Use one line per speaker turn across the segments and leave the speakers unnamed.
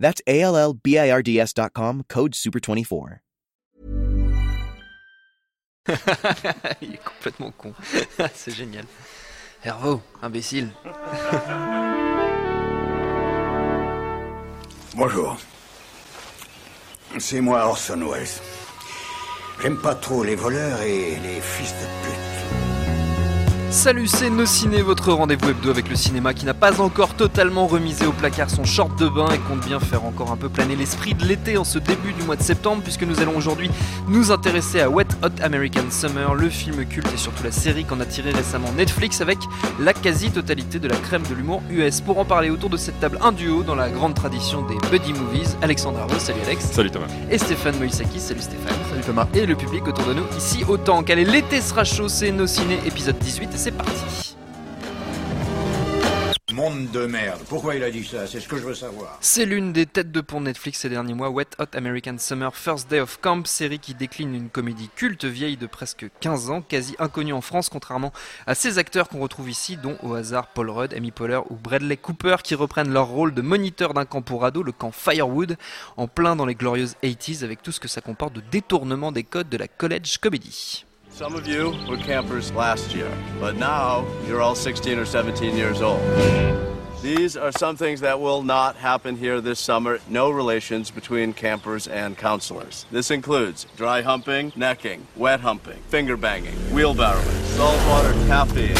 That's A L L B I R D S.com, code SUPER24.
Il est complètement con. C'est génial. Hervo, imbécile.
Bonjour. C'est moi Orson Welles. J'aime pas trop les voleurs et les fils de pute.
Salut, c'est Nos Ciné, votre rendez-vous hebdo avec le cinéma qui n'a pas encore totalement remisé au placard son short de bain et compte bien faire encore un peu planer l'esprit de l'été en ce début du mois de septembre, puisque nous allons aujourd'hui nous intéresser à Wet Hot American Summer, le film culte et surtout la série qu'en a tiré récemment Netflix avec la quasi-totalité de la crème de l'humour US. Pour en parler autour de cette table, un duo dans la grande tradition des buddy movies, Alexandre Arnaud, salut Alex.
Salut Thomas.
Et Stéphane Moïsaki, salut Stéphane.
Salut Thomas.
Et le public autour de nous ici autant. Qu'allez, l'été sera chaud, c'est Nos Ciné, épisode 18 c'est parti.
Monde de merde. Pourquoi il a dit ça? C'est ce que je veux savoir.
C'est l'une des têtes de pont Netflix ces derniers mois, Wet Hot American Summer First Day of Camp, série qui décline une comédie culte vieille de presque 15 ans, quasi inconnue en France, contrairement à ces acteurs qu'on retrouve ici, dont au hasard Paul Rudd, Amy Poehler ou Bradley Cooper, qui reprennent leur rôle de moniteur d'un camp pour ados, le camp Firewood, en plein dans les glorieuses 80s, avec tout ce que ça comporte de détournement des codes de la college comedy.
Some of you were campers last year, but now you're all 16 or 17 years old. These are some things that will not happen here this summer. No relations between campers and counselors. This includes dry humping, necking, wet humping, finger banging, wheelbarrowing, saltwater caffeine.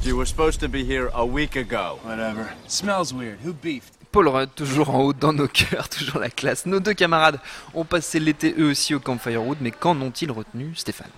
You were supposed to be here a week ago.
Whatever. Smells weird. Who beefed?
Paul Rudd, toujours en haut dans nos cœurs, toujours la classe. Nos deux camarades ont passé l'été eux aussi au Camp Firewood, mais qu'en ont-ils retenu, Stéphane?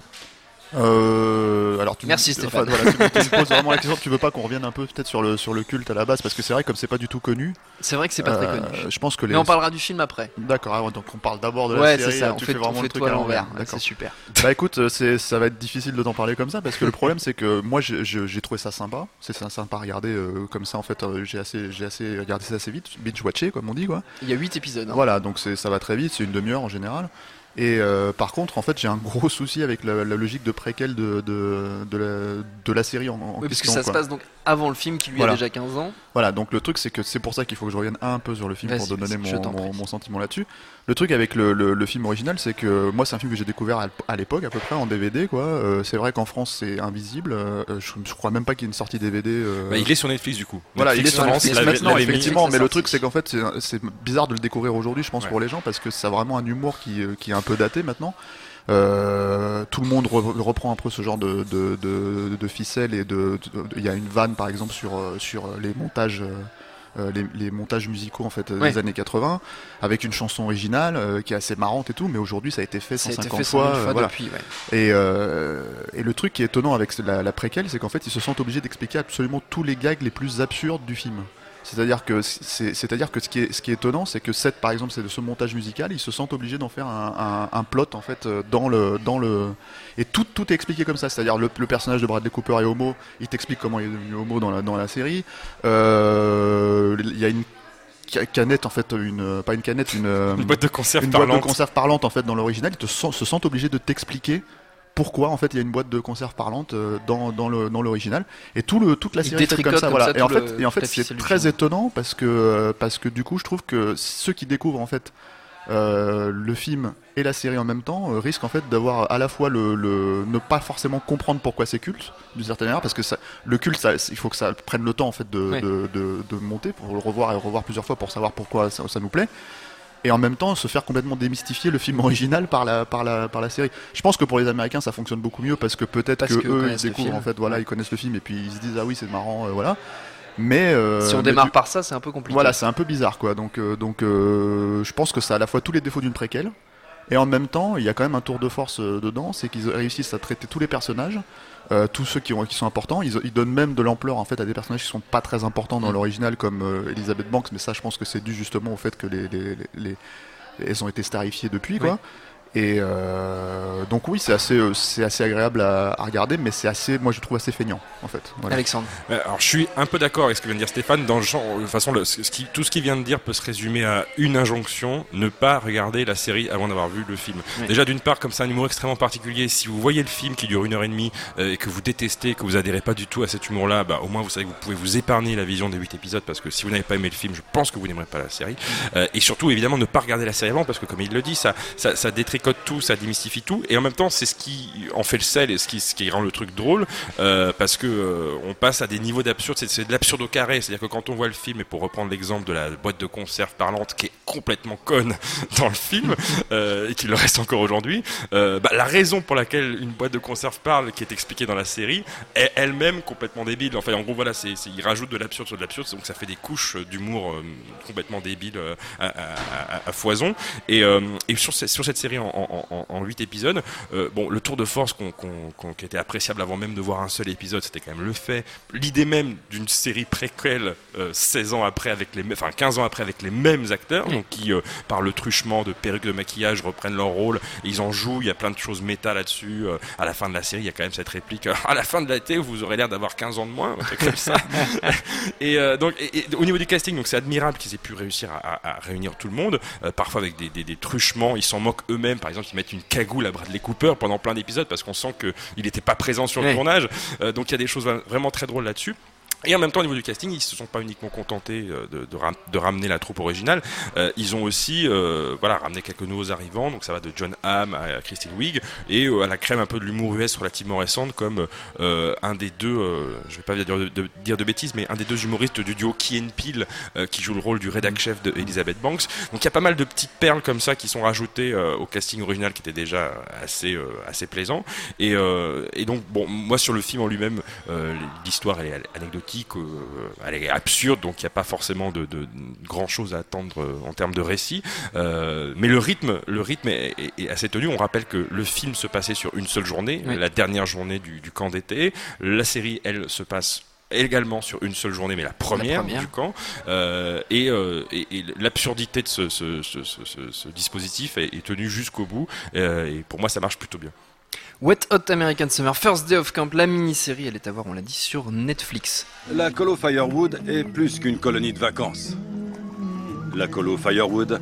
Euh, alors tu me-
Merci,
enfin,
Stéphane.
voilà, tu, me- tu me poses vraiment la question. Tu veux pas qu'on revienne un peu peut-être sur le sur le culte à la base? Parce que c'est vrai comme c'est pas du tout connu.
C'est vrai que c'est pas très
euh,
connu.
Je pense que les.
Mais on parlera du film après.
D'accord. ah donc on parle d'abord de la
Ouais,
série.
c'est ça,
euh,
on
tu
fait,
fais
on
vraiment
fait
le truc
à l'envers. C'est super.
Bah écoute, euh, c'est ça va être difficile de t'en parler comme ça parce que le problème c'est que moi j'ai trouvé ça sympa. C'est sympa à regarder euh, comme ça en fait. euh, j'ai assez j'ai assez regardé ça assez vite, binge watché comme on dit quoi.
Il y a 8 épisodes. hein.
Voilà, donc ça va très vite, c'est une demi-heure en général. Et euh, par contre, en fait, j'ai un gros souci avec la, la logique de préquel de, de, de, la, de la série en, en
Oui, parce que
question.
ça se passe donc avant le film qui lui
Voilà.
a déjà 15 ans.
Voilà, donc le truc, c'est que c'est pour ça qu'il faut que je revienne un peu sur le film pour donner mon, sentiment là-dessus. Le truc avec le, le, le film original, c'est que moi, c'est un film que j'ai découvert à, l'époque, à peu près, en DVD, quoi. Euh, c'est vrai qu'en France, c'est invisible. Euh, je, je crois même pas qu'il y ait une sortie DVD. euh,
Bah, il est sur Netflix du coup.
Voilà, il est sur Netflix maintenant, effectivement, mais le truc c'est qu'en fait c'est- bizarre de le découvrir aujourd'hui, je pense,
Ouais.
pour les gens, parce que c'est vraiment un humour qui, qui est un peu daté maintenant. Euh, tout le monde re- reprend un peu ce genre de, de, de, de ficelle et de, il y a une vanne par exemple sur, euh, sur les montages. euh, euh, les, les montages musicaux en fait euh,
Ouais.
des années 80 avec une chanson originale euh, qui est assez marrante et tout mais aujourd'hui ça a été fait
Ça a été
150
fait 100
fois,
000
euh,
fois
voilà.
depuis. ouais.
Et, euh, et le truc qui est étonnant avec la, la préquelle, c'est qu'en fait, ils se sentent obligés d'expliquer absolument tous les gags les plus absurdes du film. C'est-à-dire que, c'est, c'est-à-dire que ce, qui est, ce qui est étonnant, c'est que cette, par exemple, c'est de ce montage musical, ils se sentent obligés d'en faire un, un, un plot en fait euh, dans le, dans le, et tout, tout est expliqué comme ça. C'est-à-dire le, le personnage de Bradley Cooper est homo, il t'explique comment il est devenu homo dans la, dans la série. Euh, Il y a une ca- canette en fait, une, pas une canette, une, euh,
Une boîte de conserve
une boîte de
parlante.
conserve parlante en fait dans l'original, ils te se sentent obligés de t'expliquer pourquoi en fait il y a une boîte de conserve parlante euh, dans, dans l'original. Et tout le toute la série est comme ça
comme
voilà.
ça
et en fait et en c'est très étonnant parce que euh, parce que du coup je trouve que ceux qui découvrent en fait euh, le film et la série en même temps euh, risquent en fait d'avoir à la fois le, le- ne pas forcément comprendre pourquoi c'est culte d'une certaine manière parce que ça, le culte ça, il faut que ça prenne le temps en fait de, de, de- de monter pour le revoir et revoir plusieurs fois pour savoir pourquoi ça, ça nous plaît et en même temps se faire complètement démystifier le film original par la par la par la série. Je pense que pour les Américains ça fonctionne beaucoup mieux parce que peut-être que,
que
eux ils
connaissent le
découvrent
film.
en fait voilà ils connaissent le film et puis ils se disent ah oui c'est marrant euh, voilà. Mais euh,
Si on démarre par ça, c'est un peu compliqué.
voilà, c'est un peu bizarre quoi. Donc, euh, donc euh, je pense que ça a à la fois tous les défauts d'une préquelle. Et en même temps, il y a quand même un tour de force euh, dedans, c'est qu'ils réussissent à traiter tous les personnages, euh, tous ceux qui, ont, qui sont importants. Ils, ils donnent même de l'ampleur en fait à des personnages qui sont pas très importants dans
Mm.
l'original, comme euh, Elizabeth Banks. Mais ça, je pense que c'est dû justement au fait que les, les, les- les- elles ont été starifiées depuis, quoi. Et euh, donc oui, c'est assez, euh, c'est assez agréable à, à regarder, mais c'est assez, moi je trouve assez feignant en fait. Voilà.
Alexandre.
Euh, Alors je suis un peu d'accord avec ce que vient de dire Stéphane. Dans le genre, de toute façon, le- ce qui, tout ce qu'il vient de dire peut se résumer à une injonction ne pas regarder la série avant d'avoir vu le film.
Oui.
Déjà d'une part, comme c'est un humour extrêmement particulier, si vous voyez le film qui dure une heure et demie euh, et que vous détestez, que vous adhérez pas du tout à cet humour-là, bah, au moins vous savez que vous pouvez vous épargner la vision des huit épisodes parce que si vous n'avez pas aimé le film, je pense que vous n'aimerez pas la série. Euh, et surtout, évidemment, ne pas regarder la série avant parce que comme il le dit, ça, ça, ça détricote tout, ça démystifie tout. Et en même temps, c'est ce qui en fait le sel et ce qui, rend le truc drôle euh, parce que euh, on passe à des niveaux d'absurde. C'est, de l'absurde au carré. C'est-à-dire que quand on voit le film, et pour reprendre l'exemple de la boîte de conserve parlante qui est complètement conne dans le film euh, et qui le reste encore aujourd'hui, bah, la raison pour laquelle une boîte de conserve parle, qui est expliquée dans la série, est elle-même complètement débile. Enfin, en gros, voilà, c'est, il rajoute de l'absurde sur de l'absurde, donc ça fait des couches d'humour complètement débiles euh, à, foison. Et, sur, sur cette série en, en, en, en 8 épisodes, euh, bon, le tour de force qu'on, qu'on- qu'on- qui était appréciable avant même de voir un seul épisode, c'était quand même le fait. L'idée même d'une série préquelle euh, 16 ans après avec les, enfin 15 ans après avec les mêmes acteurs, donc qui euh, par le truchement de perruques de maquillage reprennent leur rôle, et ils en jouent. Il y a plein de choses méta là-dessus. Euh, à la fin de la série, il y a quand même cette réplique. à la fin de l'été, vous aurez l'air d'avoir 15 ans de moins, comme ça. Et donc, et- et au niveau du casting, donc c'est admirable qu'ils aient pu réussir à, à- à réunir tout le monde, parfois avec des, des- des truchements. Ils s'en moquent eux-mêmes. Par exemple, ils mettent une cagoule à Bradley Cooper pendant plein d'épisodes parce qu'on sent qu'il n'était pas présent sur le
Ouais.
tournage. Euh, donc il y a des choses vra- vraiment très drôles là-dessus. Et en même temps, au niveau du casting, ils se sont pas uniquement contentés euh, de, de, de ramener la troupe originale. Euh, ils ont aussi, euh, voilà, ramené quelques nouveaux arrivants. Donc ça va de John Hamm à Christine Wiig et euh, à la crème un peu de l'humour US relativement récente, comme euh, un des deux, euh, je vais pas dire de, bêtises, mais un des deux humoristes du duo Key and Peele qui joue le rôle du rédac chef de Banks. Donc il y a pas mal de petites perles comme ça qui sont rajoutées au casting original qui était déjà assez assez plaisant. Et, et donc bon, moi sur le film en lui-même, l'histoire est anecdotique, euh, elle est absurde, donc il n'y a pas forcément de, de, grand chose à attendre euh, en termes de récit. Euh, mais le rythme, le rythme est, est- est assez tenu. On rappelle que le film se passait sur une seule journée,
Oui.
la dernière journée du, du camp d'été. La série, elle, se passe également sur une seule journée, mais la première,
première.
du camp. Euh, et euh, et- et l'absurdité de ce, ce- ce- ce- ce- ce dispositif est, est tenue jusqu'au bout. Euh, et pour moi, ça marche plutôt bien.
Wet Hot American Summer, First Day of Camp, la mini-série, elle est à voir, on l'a dit, sur Netflix.
La colo Firewood est plus qu'une colonie de vacances. La colo Firewood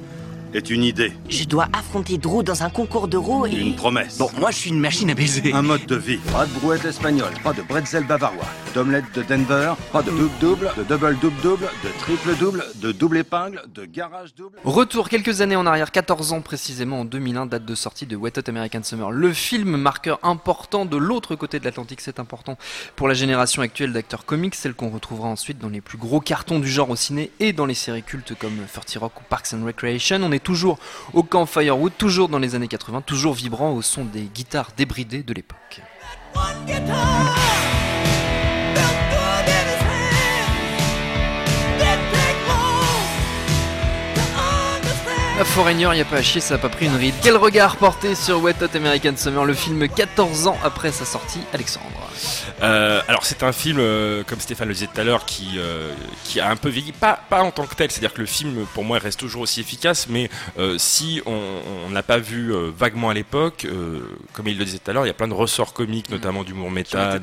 est une idée,
Je dois affronter Drew dans un concours d'euros et...
une promesse,
Bon, moi je suis une machine à baiser.
un mode de vie.
Pas de brouette espagnole, pas de bretzel bavarois, d'omelette de Denver, pas de double-double, de double-double-double, de triple-double, de double épingle, de garage double.
Retour quelques années en arrière, 14 ans précisément, en 2001, date de sortie de Wet Hot American Summer. Le film marqueur important de l'autre côté de l'Atlantique, c'est important pour la génération actuelle d'acteurs comiques, celle qu'on retrouvera ensuite dans les plus gros cartons du genre au ciné et dans les séries cultes comme 30 Rock ou Parks and Recreation. On est toujours au camp Firewood, toujours dans les années 80, toujours vibrant au son des guitares débridées de l'époque. À Foreigner, il n'y a pas à chier, ça a pas pris une ride. Quel regard porté sur Wet Hot American Summer, le film 14 ans après sa sortie, Alexandre?
Euh, alors c'est un film, euh, comme Stéphane le disait tout à l'heure, qui, euh, qui a un peu vieilli, pas, pas en tant que tel, c'est-à-dire que le film pour moi reste toujours aussi efficace, mais si on n'a pas vu vaguement à l'époque, comme il le disait tout à l'heure, il y a plein de ressorts comiques, notamment d'humour
Qui ont
méta,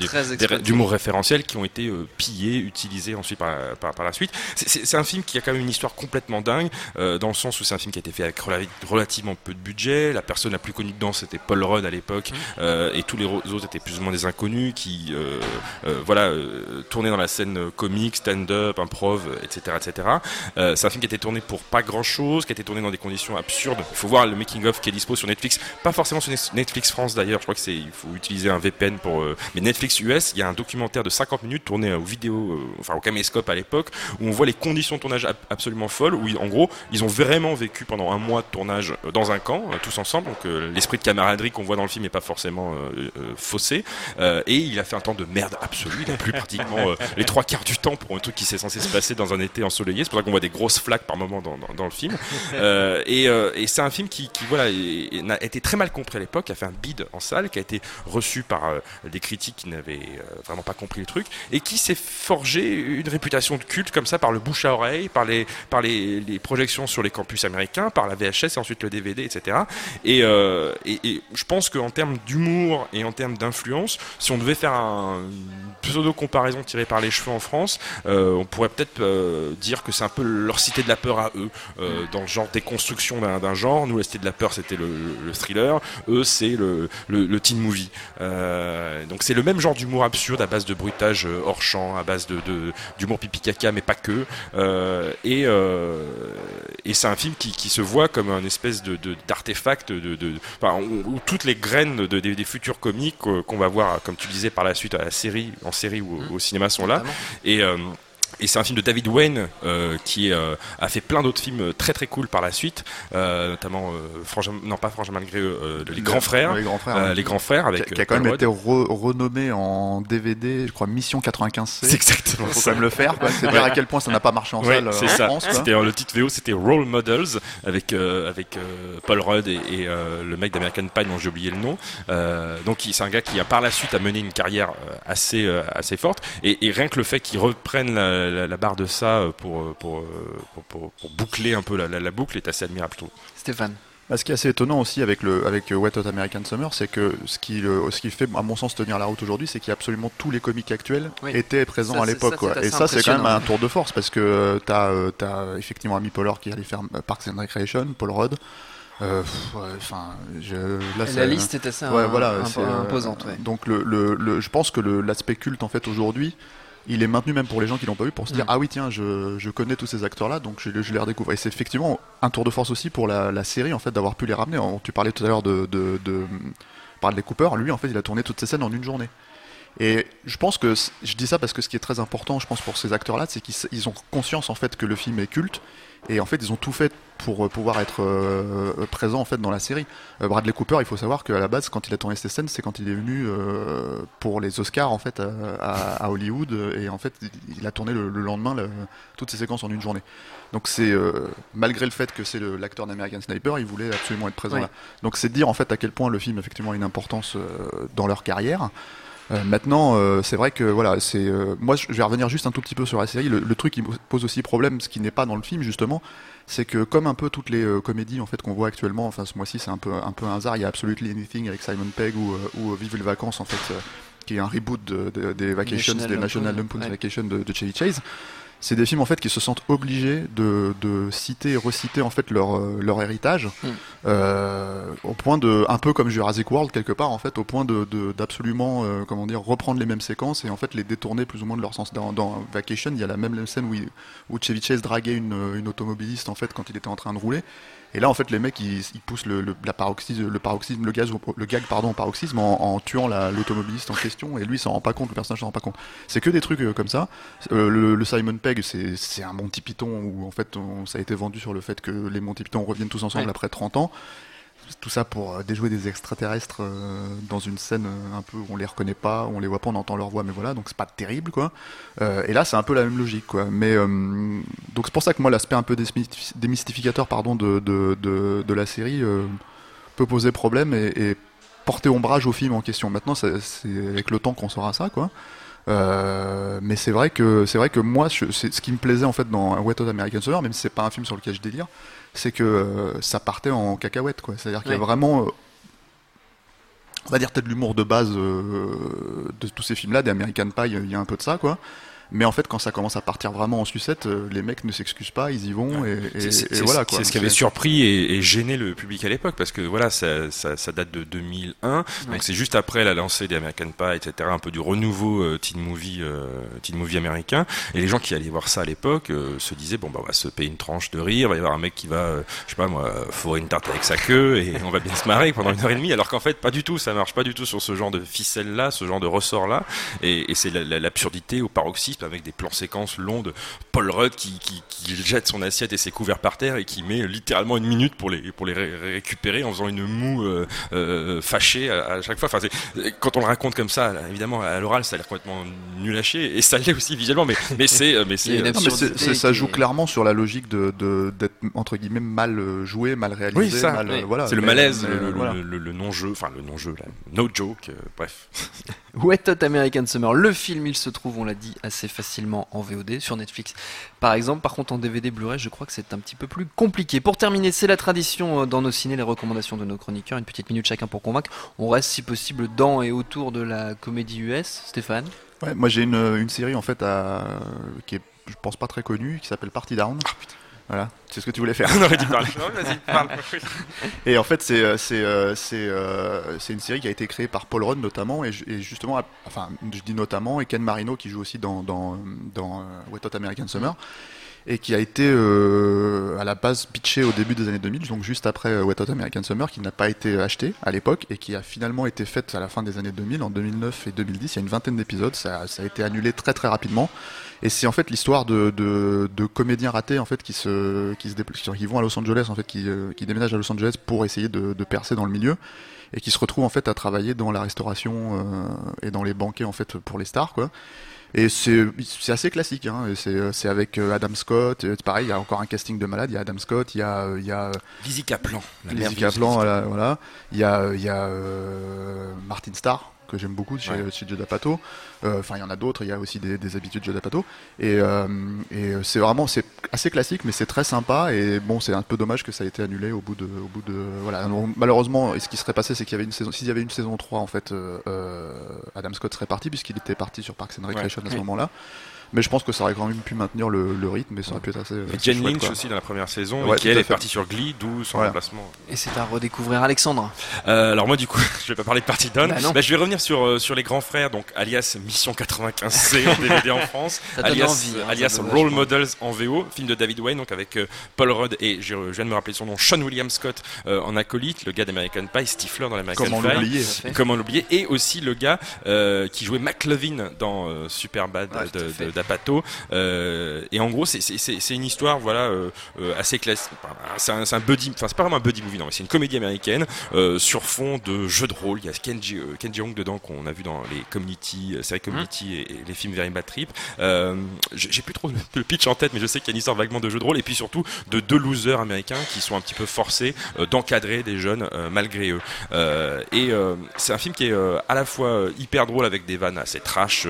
d'humour référentiel qui ont été pillés, utilisés ensuite par, par, par la suite. C'est- un film qui a quand même une histoire complètement dingue, dans le sens où c'est un film qui a été fait avec rela- relativement peu de budget. La personne la plus connue dedans, c'était Paul Rudd à l'époque, euh, et tous les autres étaient plus ou moins des inconnus qui, euh, euh, voilà, euh, tournaient dans la scène comique, stand-up, improv, etc., etc. C'est un film qui a été tourné pour pas grand-chose, qui a été tourné dans des conditions absurdes. Il faut voir le making-of qui est dispo sur Netflix, pas forcément sur Netflix France d'ailleurs. Je crois que c'est, il faut utiliser un VPN pour. mais Netflix US, il y a un documentaire de 50 minutes tourné enfin au caméscope à l'époque, où on voit les conditions de tournage ab- absolument folles, où en gros, ils ont vraiment vécu pendant un mois de tournage dans un camp, tous ensemble. Donc l'esprit de camaraderie qu'on voit dans le film n'est pas forcément faussé. Euh, et il a fait un temps de merde absolue. Il a plu pratiquement euh, les trois quarts du temps pour un truc qui s'est censé se passer dans un été ensoleillé. C'est pour ça qu'on voit des grosses flaques par moment dans, le film. Euh, et, euh, et c'est un film qui, voilà, a été très mal compris à l'époque, a fait un bid en salle, qui a été reçu par des critiques qui n'avaient vraiment pas compris le truc, et qui s'est forgé une réputation de culte comme ça par le bouche à oreille, par les, projections sur les campus américains, par la VHS et ensuite le DVD, etc. Et, et, et je pense qu'en termes d'humour et en termes d'influence, si on devait faire un, une pseudo-comparaison tirée par les cheveux en France, euh, on pourrait peut-être euh, dire que c'est un peu leur cité de la peur à eux, euh, dans le genre déconstruction d'un genre. Nous, la cité de la peur, c'était le, le thriller. Eux, c'est le, le, teen movie. Donc c'est le même genre d'humour absurde à base de bruitage hors champ, à base de de- d'humour pipi caca, mais pas que. Et et c'est un film qui, qui se voit comme un espèce de de- d'artefact de, de, enfin, où, toutes les graines de, des, futurs comiques qu'on va voir, comme tu disais par la suite à la série, en série ou au- au cinéma sont là. Et euh, et c'est un film de David Wayne euh, qui euh, a fait plein d'autres films très très cool par la suite, euh, notamment euh, non pas Frangin malgré euh, les grands frères,
Les grands frères.
euh, les grands frères avec
Qui a, qui a
euh,
quand même été renommé en DVD, je crois Mission 95C.
C'est exactement
Faut
ça.
quand même le faire. C'est dire à quel point ça n'a pas marché en salle euh,
c'est
en
ça.
France.
C'était euh, le titre VO, c'était Role Models avec euh, avec euh, Paul Rudd et, euh, le mec d'American Pie dont j'ai oublié le nom. Euh, donc c'est un gars qui a par la suite a mené une carrière euh, assez euh, assez forte et, et rien que le fait qu'il reprenne la, la- la barre de ça euh, pour euh, pour, euh, pour, pour- pour boucler un peu la, la- la boucle est assez admirable je trouve.
Stéphane.
Bah, ce qui est assez étonnant aussi avec le avec Wet Hot American Summer, c'est que ce qui le- ce qui fait à mon sens tenir la route aujourd'hui, c'est qu'il y a absolument tous les comiques actuels
Oui.
étaient présents
Ça,
à l'époque. Et ça, c'est quand même un tour de force parce que euh, t'as euh, t'as effectivement Amy Poehler qui allait faire Parks and Recreation, Paul Rudd. Euh, pff, ouais, Enfin, je, là,
La liste est assez
ouais,
im-
voilà,
imp-
c'est,
imposante. ouais.
Donc le, le, le- je pense que l'aspect culte en fait aujourd'hui, il est maintenu même pour les gens qui l'ont pas vu pour se dire ah oui tiens je, je connais tous ces acteurs là donc je, je les redécouvre et c'est effectivement un tour de force aussi pour la, la série en fait d'avoir pu les ramener. En- Tu parlais tout à l'heure de, de, de Bradley Cooper, lui en fait il a tourné toutes ces scènes en une journée. Et je pense que je dis ça parce que ce qui est très important, je pense pour ces acteurs-là, c'est qu'ils ont conscience en fait que le film est culte et en fait ils ont tout fait pour euh, pouvoir être euh, euh, présents en fait dans la série. Euh, Bradley Cooper, il faut savoir qu'à la base, quand il a tourné ces scènes, c'est quand il est venu euh, pour les Oscars en fait à, Hollywood et en fait il- a tourné le, le lendemain le- toutes ces séquences en une journée. Donc c'est malgré le fait que c'est l'acteur d'American Sniper, il voulait absolument être présent
Oui.
là. Donc c'est dire en fait à quel point le film effectivement a une importance dans leur carrière. Euh, maintenant, euh, c'est vrai que voilà, c'est euh, moi je vais revenir juste un tout petit peu sur la série. Le, le truc qui me pose aussi problème, ce qui n'est pas dans le film justement, c'est que comme un peu toutes les euh, comédies en fait qu'on voit actuellement, enfin ce mois-ci c'est un peu un peu un hasard. Il y a Absolutely Anything avec Simon Pegg ou, euh, ou Vive les vacances en fait, euh, qui est un reboot de- de- des Vacations,
National
des National Lampoon's
ouais.
Vacation de, de Chevy Chase. C'est des films en fait qui se sentent obligés de, de citer et reciter en fait leur, euh, leur héritage
Mm.
euh, au point de un peu comme Jurassic World quelque part en fait au point de de- d'absolument euh, comment dire reprendre les mêmes séquences et en fait les détourner plus ou moins de leur sens dans, dans Vacation il y a la même scène où, il- où Chevy Chase draguait une, une automobiliste en fait quand il était en train de rouler et là en fait les mecs ils, ils poussent le, le, la paroxysme, le paroxysme le gaz le gag pardon au paroxysme en, en tuant la- l'automobiliste en question et lui il s'en rend pas compte le personnage s'en rend pas compte c'est que des trucs euh, comme ça euh, le, le Simon Pegg, c'est c'est un Monty Python où en fait on- ça a été vendu sur le fait que les Monty Python reviennent tous ensemble
Ouais.
après 30 ans. Tout ça pour euh, déjouer des extraterrestres euh, dans une scène euh, un peu où on les reconnaît pas, on les voit pas, on entend leur voix, mais voilà, donc c'est pas terrible quoi. Et là c'est un peu la même logique quoi. Mais donc c'est pour ça que moi l'aspect un peu démystificateur pardon de, de, de, la série peut poser problème et, porter ombrage au film en question. Maintenant c'est avec le temps qu'on saura ça quoi. Mais c'est vrai que c'est vrai que moi, je- ce qui me plaisait en fait dans Wet Hot American Summer, même si c'est pas un film sur lequel je délire, c'est que euh, ça partait en cacahuète, quoi. C'est-à-dire qu'il y a vraiment, euh, on va dire peut-être l'humour de base euh, de tous ces films-là, des American Pie, il y a un peu de ça, quoi. Mais en fait, quand ça commence à partir vraiment en sucette, euh, les mecs ne s'excusent pas, ils y vont et, et- et voilà quoi.
C'est ce qui avait surpris et, et gêné le public à l'époque parce que voilà, ça, ça, ça date de 2001,
Ouais.
donc c'est juste après la lancée des American Pie, etc., un peu du renouveau euh, teen movie, euh, teen movie américain. Et les gens qui allaient voir ça à l'époque euh, se disaient bon bah on va se payer une tranche de rire, il va y avoir un mec qui va, euh, je sais pas moi, fourrer une tarte avec sa queue et on va bien se marrer pendant une heure et demie. Alors qu'en fait pas du tout, ça marche pas du tout sur ce genre de ficelle là, ce genre de ressort là. Et, et c'est la- la- l'absurdité au paroxysme avec des plans séquences longs de Paul Rudd qui, qui, qui jette son assiette et ses couverts par terre et qui met littéralement une minute pour les, pour les récupérer en faisant une moue euh, euh, fâchée à, chaque fois. Enfin, quand on le raconte comme ça, évidemment, à l'oral, ça a l'air complètement nul à chier et ça l'est aussi visuellement, mais, mais c'est. Mais c'est
ça joue clairement sur la logique d'être de, d'être entre guillemets mal joué, mal réalisé.
Oui, ça. Voilà, c'est le malaise, le, non-jeu, enfin le non-jeu, no joke, bref.
Wet Hot American Summer, le film, il se trouve, on l'a dit, assez facilement en VOD sur Netflix. Par exemple, par contre, en DVD Blu-ray, je crois que c'est un petit peu plus compliqué. Pour terminer, c'est la tradition euh, dans nos ciné, les recommandations de nos chroniqueurs, une petite minute chacun pour convaincre. On reste, si possible, dans et autour de la comédie US. Stéphane
Ouais, moi j'ai une, une, série en fait à, qui est, je pense, pas très connue, qui s'appelle Party Down.
Ah, putain.
Voilà, c'est ce que tu voulais faire.
On aurait dû parler. vas-y, parle.
et en fait, c'est euh, c'est euh, euh, c'est une série qui a été créée par Paul Rudd notamment et, justement, enfin, je dis notamment et Ken Marino qui joue aussi dans dans dans Wet Hot American Summer et qui a été à la base pitché au début des années 2000, donc juste après Wet Hot American Summer, qui n'a pas été acheté à l'époque et qui a finalement été faite à la fin des années 2000, en 2009 et 2010. Il y a une vingtaine d'épisodes, ça, ça, a été annulé très très rapidement. Et c'est en fait l'histoire de, de, de, comédiens ratés en fait qui se qui se qui vont à Los Angeles en fait qui, euh, qui déménagent à Los Angeles pour essayer de, de, percer dans le milieu et qui se retrouvent en fait à travailler dans la restauration euh, et dans les banquets en fait pour les stars quoi. Et c'est assez classique, hein. c'est avec euh, Adam Scott, pareil, il y a encore un casting de malade, il y a Adam Scott, il y a... Il y a
Lizzie Kaplan.
Lizzie Kaplan, voilà, voilà. Il y a, il y a Martin Starr, que j'aime beaucoup chez, ouais. chez Pato. Euh, enfin, il y en a d'autres, il y a aussi des, des habitudes Joe Pato. Et, euh, et c'est vraiment, c'est assez classique, mais c'est très sympa. Et bon, c'est un peu dommage que ça ait été annulé au bout de. Au bout de voilà. malheureusement, ce qui serait passé, c'est qu'il y avait une saison. S'il y avait une saison 3, en fait, euh, Adam Scott serait parti, puisqu'il était parti sur Parks and Recreation à ce moment-là. Mais je pense que ça aurait quand même pu maintenir le, le rythme et ça aurait pu être assez.
Et Jen Lynch aussi dans la première saison, ouais, qui elle est partie sur Glee, d'où son remplacement.
Et c'est à redécouvrir Alexandre.
Euh, alors moi du coup, je vais pas parler de Party Down. Bah bah, je vais revenir sur euh, sur les grands frères, donc alias Mission 95C en DVD en France, alias envie, hein, alias Role Models en VO, film de David Wayne, donc avec euh, Paul Rudd et je, viens de me rappeler son nom, Sean William Scott euh, en acolyte, le gars d'American Pie, Stifler dans l'American Pie.
Comment l'oublier
Comment l'oublier Et aussi le gars qui jouait McLovin dans Superbad d'Apato. Euh, et en gros, c'est une histoire, voilà, euh, euh, assez classique. C'est un, un, buddy, enfin c'est pas vraiment un buddy movie, non, mais c'est une comédie américaine sur fond de jeux de rôle. Il y a Kenji, Kenji Young dedans qu'on a vu dans les Community, séries Community et, les films Very Bad Trip. J'ai plus trop le pitch en tête, mais je sais qu'il y a une histoire vaguement de jeux de rôle et puis surtout de deux losers américains qui sont un petit peu forcés d'encadrer des jeunes malgré eux. et c'est un film qui est à la fois hyper drôle avec des vannes assez trash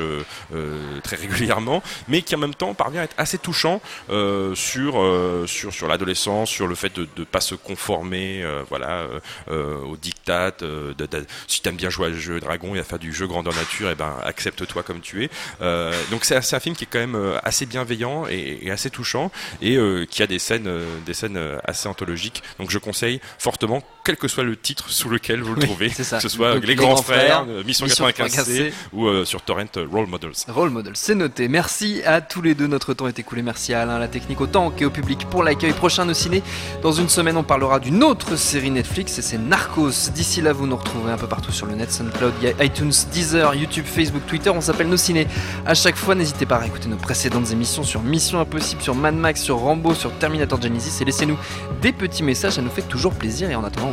très régulièrement, mais qui en même temps parvient à être assez touchant euh, sur, euh, sur, sur l'adolescence, sur le fait de ne pas se conformer euh, voilà, au diktat. De, de, si tu aimes bien jouer à jeu dragon et à faire du jeu grandeur nature, et eh ben, accepte-toi comme tu es. donc c'est un film qui est quand même assez bienveillant et, assez touchant et qui a des scènes, des scènes assez anthologiques. Donc je conseille fortement, quel que soit le titre sous lequel vous le trouvez, que ce soit Les, Grands, Frères, Mission 95C ou sur Torrent Role Models.
Role Models, c'est noté. Merci à tous les deux. Notre temps est écoulé. Merci à Alain, la technique, au temps et au public pour l'accueil prochain de ciné. Dans une semaine, on parlera d'une autre série Netflix et c'est Narcos. D'ici là, vous nous retrouverez un peu partout sur le net, SoundCloud, iTunes, Deezer, YouTube, Facebook, Twitter. On s'appelle Nos Ciné. À chaque fois, n'hésitez pas à écouter nos précédentes émissions sur Mission Impossible, sur Mad Max, sur Rambo, sur Terminator Genesis et laissez-nous des petits messages. Ça nous fait toujours plaisir. Et en attendant,